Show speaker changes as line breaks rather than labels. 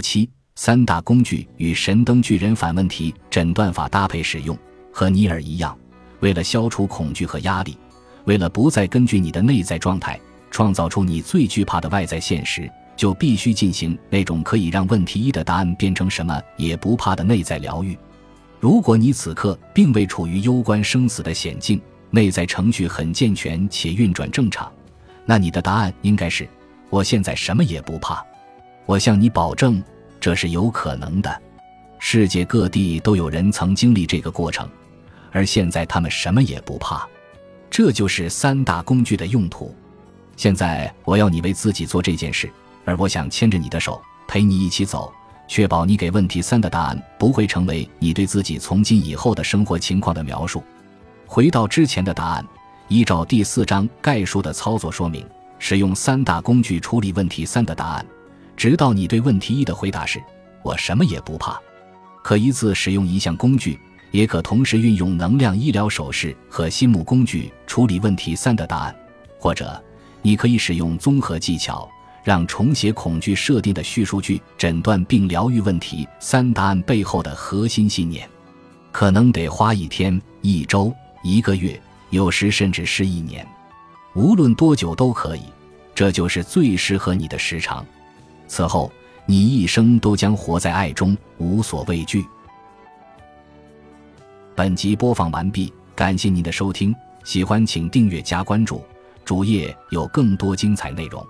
七三大工具与神灯巨人反问题诊断法搭配使用，和尼尔一样，为了消除恐惧和压力，为了不再根据你的内在状态创造出你最惧怕的外在现实，就必须进行那种可以让问题一的答案变成什么也不怕的内在疗愈。如果你此刻并未处于攸关生死的险境，内在程序很健全且运转正常，那你的答案应该是：我现在什么也不怕。我向你保证，这是有可能的。世界各地都有人曾经历这个过程，而现在他们什么也不怕。这就是三大工具的用途。现在我要你为自己做这件事，而我想牵着你的手，陪你一起走，确保你给问题三的答案不会成为你对自己从今以后的生活情况的描述。回到之前的答案，依照第四章概述的操作说明，使用三大工具处理问题三的答案。直到你对问题一的回答是“我什么也不怕”，可一次使用一项工具，也可同时运用能量医疗手势和心目工具处理问题三的答案，或者你可以使用综合技巧，让重写恐惧设定的叙述句诊断并疗愈问题三答案背后的核心信念。可能得花一天、一周、一个月，有时甚至是一年，无论多久都可以，这就是最适合你的时长。此后，你一生都将活在爱中，无所畏惧。本集播放完毕，感谢您的收听，喜欢请订阅加关注，主页有更多精彩内容。